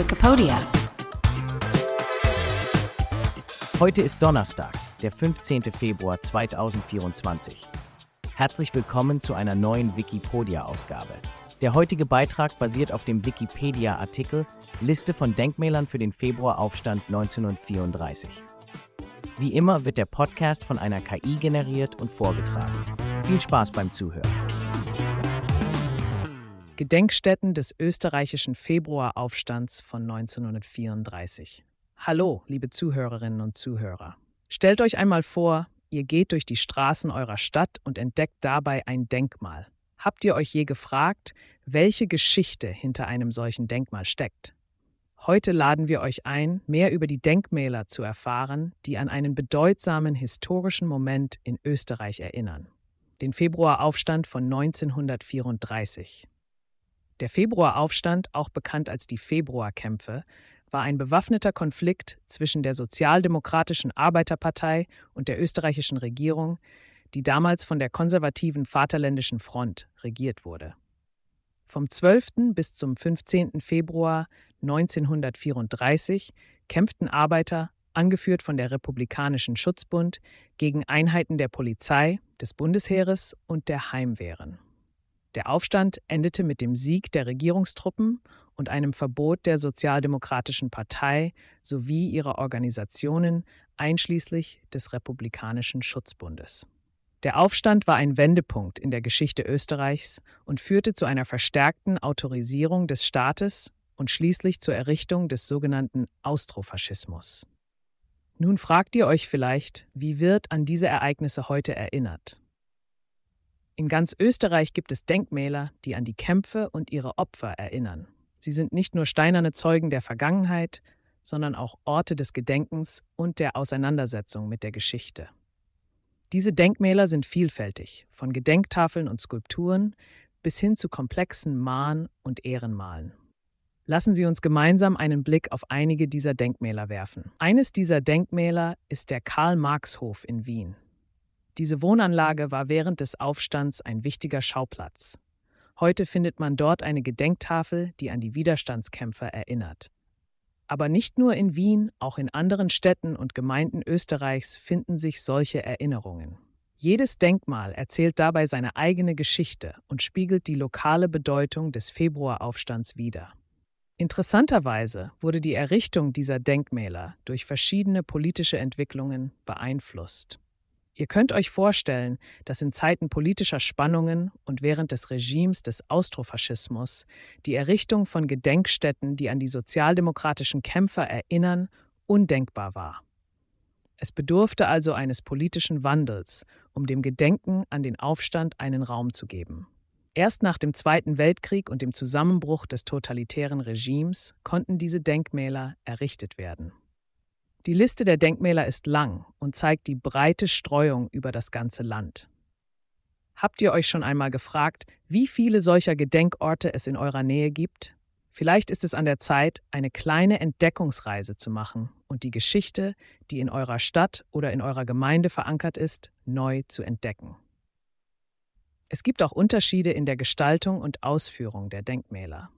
Wikipedia. Heute ist Donnerstag, der 15. Februar 2024. Herzlich willkommen zu einer neuen Wikipedia-Ausgabe. Der heutige Beitrag basiert auf dem Wikipedia-Artikel Liste von Denkmälern für den Februaraufstand 1934. Wie immer wird der Podcast von einer KI generiert und vorgetragen. Viel Spaß beim Zuhören. Gedenkstätten des österreichischen Februaraufstands von 1934. Hallo, liebe Zuhörerinnen und Zuhörer. Stellt euch einmal vor, ihr geht durch die Straßen eurer Stadt und entdeckt dabei ein Denkmal. Habt ihr euch je gefragt, welche Geschichte hinter einem solchen Denkmal steckt? Heute laden wir euch ein, mehr über die Denkmäler zu erfahren, die an einen bedeutsamen historischen Moment in Österreich erinnern. Den Februaraufstand von 1934. Der Februaraufstand, auch bekannt als die Februarkämpfe, war ein bewaffneter Konflikt zwischen der Sozialdemokratischen Arbeiterpartei und der österreichischen Regierung, die damals von der konservativen Vaterländischen Front regiert wurde. Vom 12. bis zum 15. Februar 1934 kämpften Arbeiter, angeführt von der Republikanischen Schutzbund, gegen Einheiten der Polizei, des Bundesheeres und der Heimwehren. Der Aufstand endete mit dem Sieg der Regierungstruppen und einem Verbot der Sozialdemokratischen Partei sowie ihrer Organisationen, einschließlich des Republikanischen Schutzbundes. Der Aufstand war ein Wendepunkt in der Geschichte Österreichs und führte zu einer verstärkten Autorisierung des Staates und schließlich zur Errichtung des sogenannten Austrofaschismus. Nun fragt ihr euch vielleicht, wie wird an diese Ereignisse heute erinnert? In ganz Österreich gibt es Denkmäler, die an die Kämpfe und ihre Opfer erinnern. Sie sind nicht nur steinerne Zeugen der Vergangenheit, sondern auch Orte des Gedenkens und der Auseinandersetzung mit der Geschichte. Diese Denkmäler sind vielfältig, von Gedenktafeln und Skulpturen bis hin zu komplexen Mahn- und Ehrenmalen. Lassen Sie uns gemeinsam einen Blick auf einige dieser Denkmäler werfen. Eines dieser Denkmäler ist der Karl-Marx-Hof in Wien. Diese Wohnanlage war während des Aufstands ein wichtiger Schauplatz. Heute findet man dort eine Gedenktafel, die an die Widerstandskämpfer erinnert. Aber nicht nur in Wien, auch in anderen Städten und Gemeinden Österreichs finden sich solche Erinnerungen. Jedes Denkmal erzählt dabei seine eigene Geschichte und spiegelt die lokale Bedeutung des Februaraufstands wider. Interessanterweise wurde die Errichtung dieser Denkmäler durch verschiedene politische Entwicklungen beeinflusst. Ihr könnt euch vorstellen, dass in Zeiten politischer Spannungen und während des Regimes des Austrofaschismus die Errichtung von Gedenkstätten, die an die sozialdemokratischen Kämpfer erinnern, undenkbar war. Es bedurfte also eines politischen Wandels, um dem Gedenken an den Aufstand einen Raum zu geben. Erst nach dem Zweiten Weltkrieg und dem Zusammenbruch des totalitären Regimes konnten diese Denkmäler errichtet werden. Die Liste der Denkmäler ist lang und zeigt die breite Streuung über das ganze Land. Habt ihr euch schon einmal gefragt, wie viele solcher Gedenkorte es in eurer Nähe gibt? Vielleicht ist es an der Zeit, eine kleine Entdeckungsreise zu machen und die Geschichte, die in eurer Stadt oder in eurer Gemeinde verankert ist, neu zu entdecken. Es gibt auch Unterschiede in der Gestaltung und Ausführung der Denkmäler.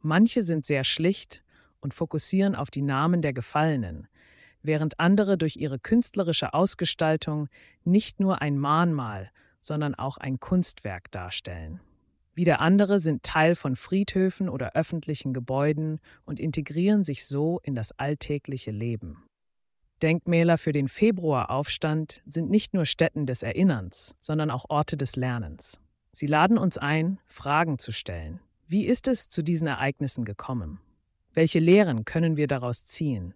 Manche sind sehr schlicht und fokussieren auf die Namen der Gefallenen, während andere durch ihre künstlerische Ausgestaltung nicht nur ein Mahnmal, sondern auch ein Kunstwerk darstellen. Wieder andere sind Teil von Friedhöfen oder öffentlichen Gebäuden und integrieren sich so in das alltägliche Leben. Denkmäler für den Februaraufstand sind nicht nur Stätten des Erinnerns, sondern auch Orte des Lernens. Sie laden uns ein, Fragen zu stellen. Wie ist es zu diesen Ereignissen gekommen? Welche Lehren können wir daraus ziehen?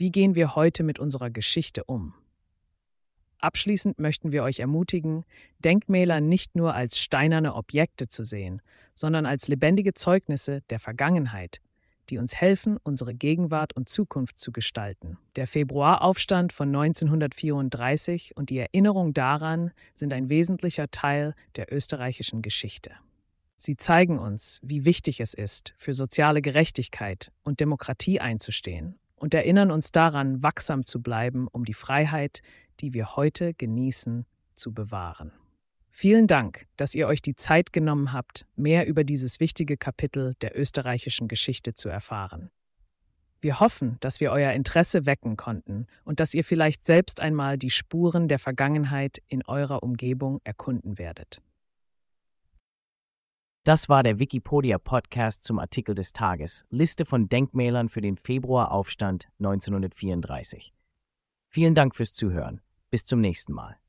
Wie gehen wir heute mit unserer Geschichte um? Abschließend möchten wir euch ermutigen, Denkmäler nicht nur als steinerne Objekte zu sehen, sondern als lebendige Zeugnisse der Vergangenheit, die uns helfen, unsere Gegenwart und Zukunft zu gestalten. Der Februaraufstand von 1934 und die Erinnerung daran sind ein wesentlicher Teil der österreichischen Geschichte. Sie zeigen uns, wie wichtig es ist, für soziale Gerechtigkeit und Demokratie einzustehen und erinnern uns daran, wachsam zu bleiben, um die Freiheit, die wir heute genießen, zu bewahren. Vielen Dank, dass ihr euch die Zeit genommen habt, mehr über dieses wichtige Kapitel der österreichischen Geschichte zu erfahren. Wir hoffen, dass wir euer Interesse wecken konnten und dass ihr vielleicht selbst einmal die Spuren der Vergangenheit in eurer Umgebung erkunden werdet. Das war der Wikipedia Podcast zum Artikel des Tages, Liste von Denkmälern für den Februaraufstand 1934. Vielen Dank fürs Zuhören. Bis zum nächsten Mal.